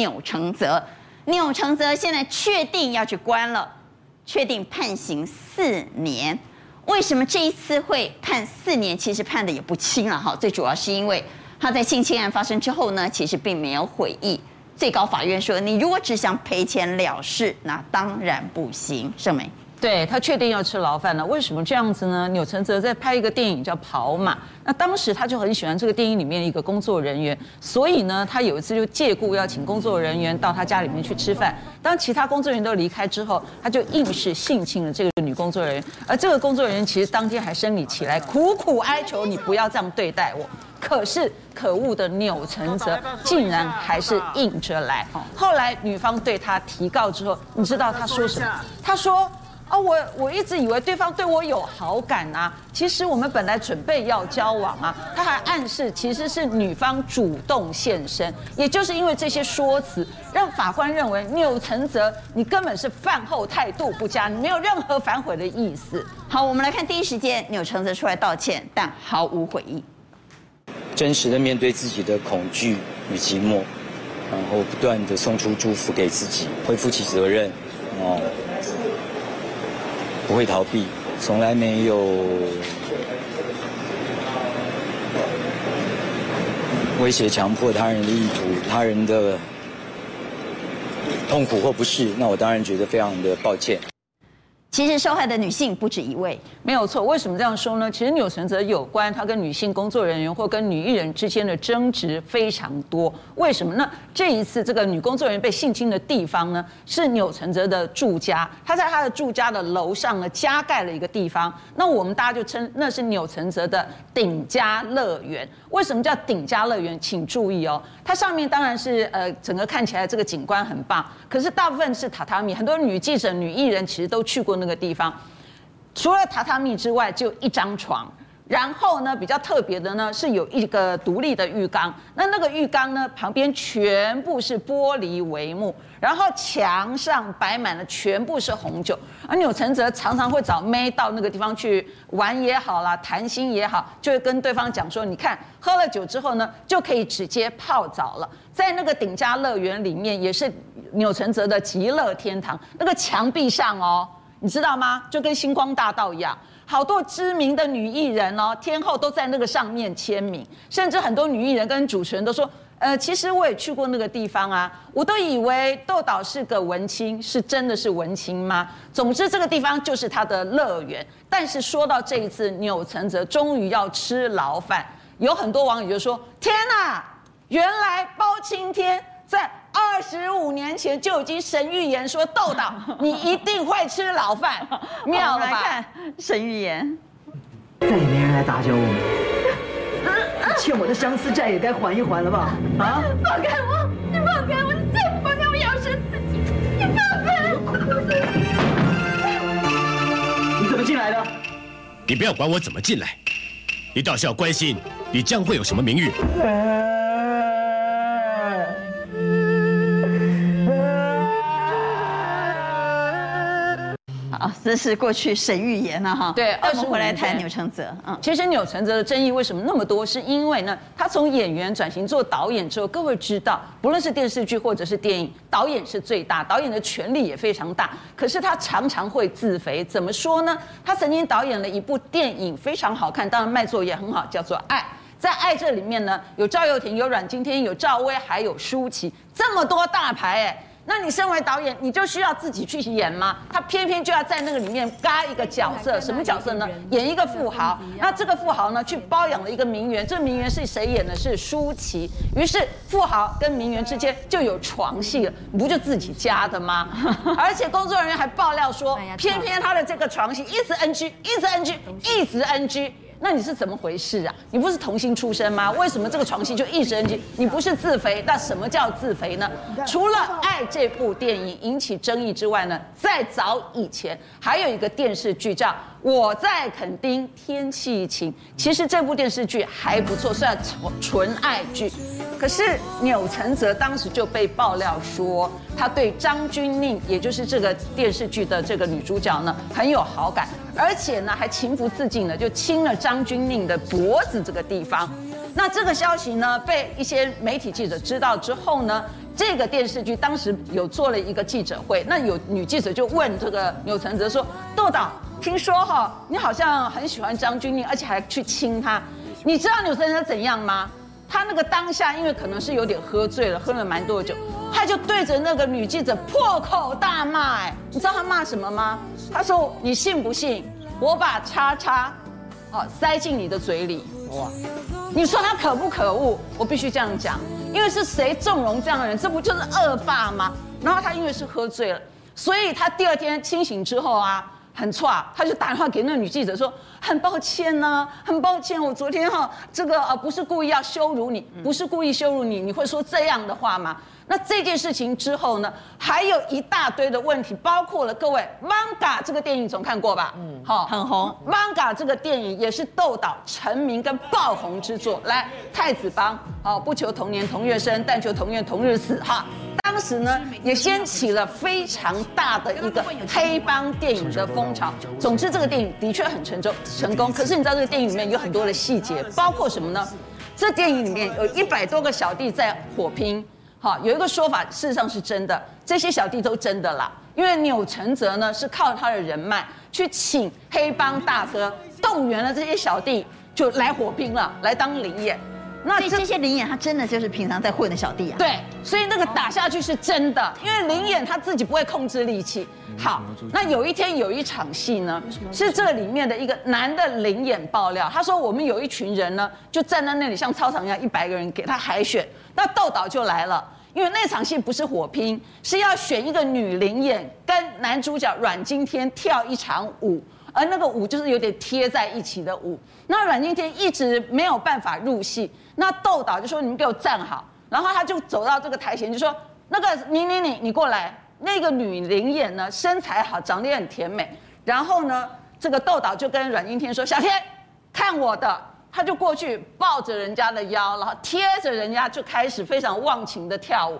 钮承泽。钮承泽现在确定要去关了，确定判刑四年。为什么这一次会判四年？其实判的也不轻了哈。最主要是因为他在性侵案发生之后呢，其实并没有悔意。最高法院说，你如果只想赔钱了事，那当然不行。盛美。对，他确定要吃牢饭了，为什么这样子呢？钮承泽在拍一个电影叫《跑马》，那当时他就很喜欢这个电影里面一个工作人员，所以呢，他有一次就借故要请工作人员到他家里面去吃饭。当其他工作人员都离开之后，他就硬是性侵了这个女工作人员，而这个工作人员其实当天还生理起来，苦苦哀求你不要这样对待我。可是可恶的钮承泽竟然还是硬着来。后来女方对他提告之后，你知道他说什么？他说。啊，我我一直以为对方对我有好感啊，其实我们本来准备要交往啊，他还暗示其实是女方主动现身，也就是因为这些说辞，让法官认为钮承泽你根本是饭后态度不佳，你没有任何反悔的意思。好，我们来看第一时间钮承泽出来道歉，但毫无悔意，真实的面对自己的恐惧与寂寞，然后不断的送出祝福给自己，会负起责任，哦。不会逃避，从来没有威胁、强迫他人的意图，他人的痛苦或不适，那我当然觉得非常的抱歉。其实受害的女性不止一位，没有错。为什么这样说呢？其实钮承泽有关他跟女性工作人员或跟女艺人之间的争执非常多。为什么呢？这一次这个女工作人员被性侵的地方呢，是钮承泽的住家。他在他的住家的楼上呢，加盖了一个地方。那我们大家就称那是钮承泽的顶家乐园。为什么叫顶家乐园？请注意哦，它上面当然是呃，整个看起来这个景观很棒，可是大部分是榻榻米。很多女记者、女艺人其实都去过。那个地方，除了榻榻米之外，就一张床。然后呢，比较特别的呢，是有一个独立的浴缸。那那个浴缸呢，旁边全部是玻璃帷幕，然后墙上摆满了全部是红酒。而钮承泽常常会找妹到那个地方去玩也好啦，谈心也好，就会跟对方讲说：“你看，喝了酒之后呢，就可以直接泡澡了。”在那个顶家乐园里面，也是钮承泽的极乐天堂。那个墙壁上哦。你知道吗？就跟星光大道一样，好多知名的女艺人哦，天后都在那个上面签名，甚至很多女艺人跟主持人都说，呃，其实我也去过那个地方啊，我都以为豆导是个文青，是真的是文青吗？总之这个地方就是他的乐园。但是说到这一次，钮承泽终于要吃牢饭，有很多网友就说：天哪，原来包青天在。二十五年前就已经神预言说，豆 导你一定会吃牢饭，妙了吧？来看神预言，再也没人来打搅我们，欠我的相思债也该还一还了吧？啊！放开我！你放开我！你再不放开我，咬死自己！你放开我！你怎么进来的？你不要管我怎么进来，你倒是要关心你将会有什么名誉。啊，这是过去神预言了哈。对，二十回来谈钮承泽。嗯，其实钮承泽的争议为什么那么多？是因为呢，他从演员转型做导演之后，各位知道，不论是电视剧或者是电影，导演是最大，导演的权力也非常大。可是他常常会自肥，怎么说呢？他曾经导演了一部电影，非常好看，当然卖座也很好，叫做《爱》。在《爱》这里面呢，有赵又廷，有阮经天，有赵薇，还有舒淇，这么多大牌哎。那你身为导演，你就需要自己去演吗？他偏偏就要在那个里面嘎一个角色，什么角色呢？演一个富豪。那这个富豪呢，去包养了一个名媛。这个名媛是谁演的？是舒淇。于是富豪跟名媛之间就有床戏了，不就自己家的吗？而且工作人员还爆料说，偏偏他的这个床戏一直 NG，一直 NG，一直 NG。那你是怎么回事啊？你不是童星出身吗？为什么这个床戏就一直 NG？你不是自肥？那什么叫自肥呢？除了《爱》这部电影引起争议之外呢，在早以前还有一个电视剧叫。我在垦丁，天气晴。其实这部电视剧还不错，算纯纯爱剧。可是钮承泽当时就被爆料说，他对张钧甯，也就是这个电视剧的这个女主角呢，很有好感，而且呢还情不自禁的就亲了张钧甯的脖子这个地方。那这个消息呢，被一些媒体记者知道之后呢，这个电视剧当时有做了一个记者会，那有女记者就问这个钮承泽说：“窦导，听说哈，你好像很喜欢张钧甯，而且还去亲他，你知道钮承泽怎样吗？他那个当下因为可能是有点喝醉了，喝了蛮多酒，他就对着那个女记者破口大骂。哎，你知道他骂什么吗？他说：你信不信我把叉叉，哦，塞进你的嘴里？哇！你说他可不可恶？我必须这样讲。”因为是谁纵容这样的人？这不就是恶霸吗？然后他因为是喝醉了，所以他第二天清醒之后啊，很错，他就打电话给那个女记者说：“很抱歉呐、啊，很抱歉，我昨天哈这个呃不是故意要羞辱你，不是故意羞辱你，你会说这样的话吗？”那这件事情之后呢，还有一大堆的问题，包括了各位《Manga》这个电影总看过吧？嗯，好，很红。《Manga》这个电影也是窦导成名跟爆红之作。来，太子帮，好，不求同年同月生，但求同月同日死。哈，当时呢也掀起了非常大的一个黑帮电影的风潮。总之，这个电影的确很成功，成功。可是你知道这个电影里面有很多的细节，包括什么呢？这电影里面有一百多个小弟在火拼。好，有一个说法，事实上是真的，这些小弟都真的啦。因为钮承泽呢是靠他的人脉去请黑帮大哥动员了这些小弟，就来火拼了，来当临演。那这，这些灵眼他真的就是平常在混的小弟啊？对，所以那个打下去是真的，因为灵眼他自己不会控制力气。好，那有一天有一场戏呢，是这里面的一个男的灵眼爆料，他说我们有一群人呢，就站在那里像操场一样，一百个人给他海选。那窦导就来了，因为那场戏不是火拼，是要选一个女灵演跟男主角阮经天跳一场舞，而那个舞就是有点贴在一起的舞。那阮经天一直没有办法入戏，那窦导就说：“你们给我站好。”然后他就走到这个台前，就说：“那个你你你你过来。”那个女临演呢，身材好，长得也很甜美。然后呢，这个窦导就跟阮经天说：“小天，看我的。”他就过去抱着人家的腰，然后贴着人家就开始非常忘情的跳舞，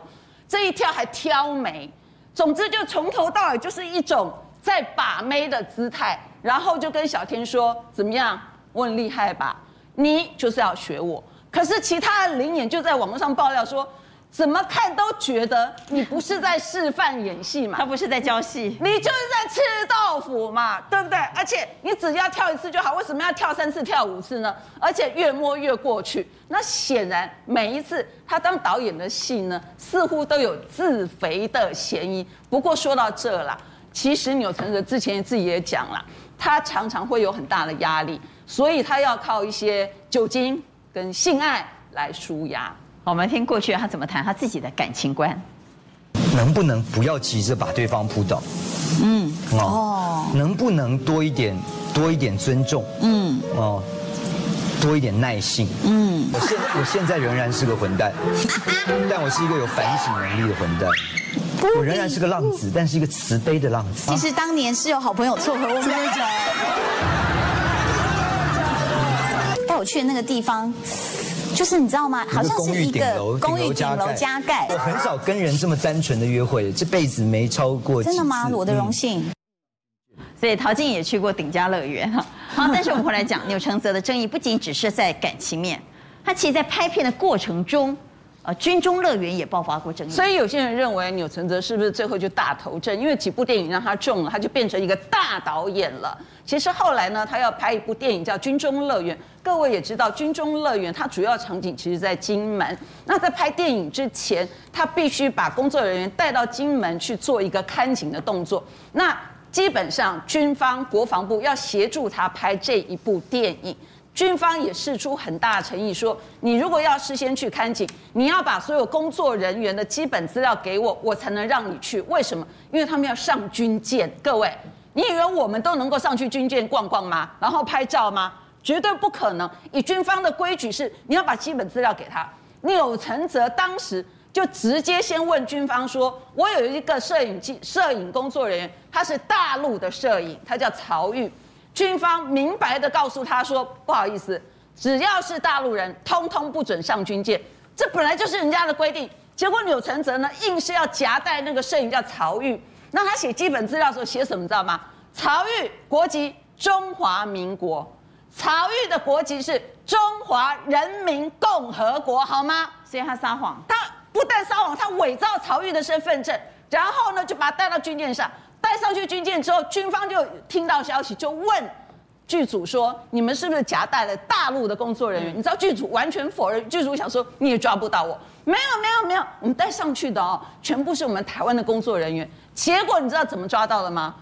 这一跳还挑眉，总之就从头到尾就是一种在把妹的姿态，然后就跟小天说怎么样，我很厉害吧？你就是要学我。可是其他的临演就在网络上爆料说。怎么看都觉得你不是在示范演戏嘛，他不是在教戏，你就是在吃豆腐嘛，对不对？而且你只要跳一次就好，为什么要跳三次、跳五次呢？而且越摸越过去，那显然每一次他当导演的戏呢，似乎都有自肥的嫌疑。不过说到这啦，其实钮承泽之前自己也讲了，他常常会有很大的压力，所以他要靠一些酒精跟性爱来舒压。我们听过去他怎么谈他自己的感情观，能不能不要急着把对方扑倒？嗯，哦，能不能多一点多一点尊重？嗯，哦，多一点耐性。嗯，我现我现在仍然是个混蛋，但我是一个有反省能力的混蛋。我仍然是个浪子，但是一个慈悲的浪子。其实当年是有好朋友撮合我们的。带我去的那个地方。就是你知道吗？好像是一个公寓顶楼加盖。我很少跟人这么单纯的约会，这辈子没超过。真的吗？我的荣幸。所以陶晶也去过顶家乐园哈。好，但是我们回来讲钮承泽的争议，不仅只是在感情面，他其实在拍片的过程中。呃，军中乐园也爆发过争议，所以有些人认为钮承泽是不是最后就大头症？因为几部电影让他中了，他就变成一个大导演了。其实后来呢，他要拍一部电影叫《军中乐园》，各位也知道，《军中乐园》它主要场景其实在金门。那在拍电影之前，他必须把工作人员带到金门去做一个看景的动作。那基本上军方国防部要协助他拍这一部电影。军方也释出很大的诚意，说你如果要事先去看景，你要把所有工作人员的基本资料给我，我才能让你去。为什么？因为他们要上军舰。各位，你以为我们都能够上去军舰逛逛吗？然后拍照吗？绝对不可能。以军方的规矩是，你要把基本资料给他。钮承泽当时就直接先问军方说：“我有一个摄影机、摄影工作人员，他是大陆的摄影，他叫曹玉。”军方明白的告诉他说：“不好意思，只要是大陆人，通通不准上军舰。这本来就是人家的规定。结果钮承泽呢，硬是要夹带那个摄影叫曹玉。那他写基本资料的时候写什么？知道吗？曹玉国籍中华民国，曹玉的国籍是中华人民共和国，好吗？所以他撒谎。他不但撒谎，他伪造曹玉的身份证，然后呢就把他带到军舰上，带上去军舰之后，军方就听到消息，就问剧组说：“你们是不是夹带了大陆的工作人员？”你知道剧组完全否认，剧组想说你也抓不到我，没有没有没有，我们带上去的哦，全部是我们台湾的工作人员。结果你知道怎么抓到的吗？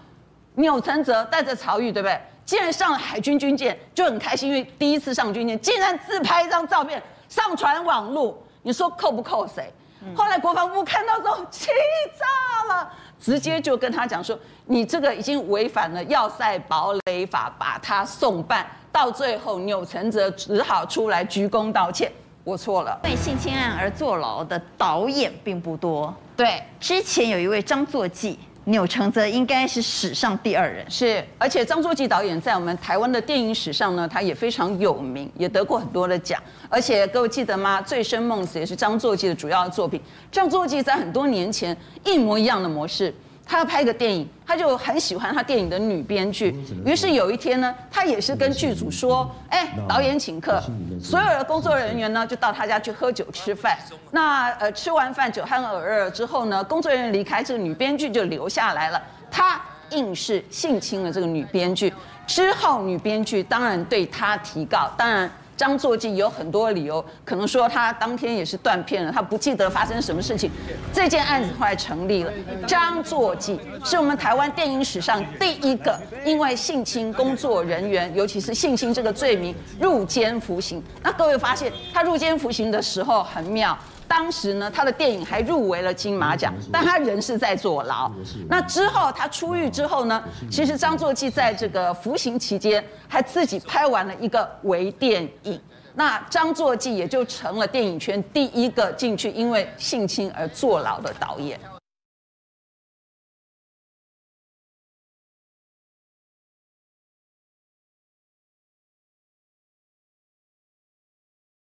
钮承泽带着曹玉，对不对？竟然上了海军军舰，就很开心，因为第一次上军舰，竟然自拍一张照片上传网络。你说扣不扣谁？后来国防部看到之后气炸了，直接就跟他讲说：“你这个已经违反了要塞堡垒法，把他送办。”到最后，钮承泽只好出来鞠躬道歉：“我错了。”为性侵案而坐牢的导演并不多。对，之前有一位张作骥。钮承泽应该是史上第二人，是，而且张作骥导演在我们台湾的电影史上呢，他也非常有名，也得过很多的奖。而且各位记得吗？《醉生梦死》也是张作骥的主要作品。张作骥在很多年前一模一样的模式。他要拍个电影，他就很喜欢他电影的女编剧。于是有一天呢，他也是跟剧组说：“哎，导演请客，所有的工作人员呢就到他家去喝酒吃饭。那呃吃完饭酒酣耳热之后呢，工作人员离开，这个女编剧就留下来了。他硬是性侵了这个女编剧。之后女编剧当然对他提告，当然。”张作骥有很多理由，可能说他当天也是断片了，他不记得发生什么事情。这件案子后来成立了，张作骥是我们台湾电影史上第一个因为性侵工作人员，尤其是性侵这个罪名入监服刑。那各位发现他入监服刑的时候很妙。当时呢，他的电影还入围了金马奖，但他人是在坐牢。那之后他出狱之后呢，其实张作骥在这个服刑期间，还自己拍完了一个微电影。那张作骥也就成了电影圈第一个进去因为性侵而坐牢的导演。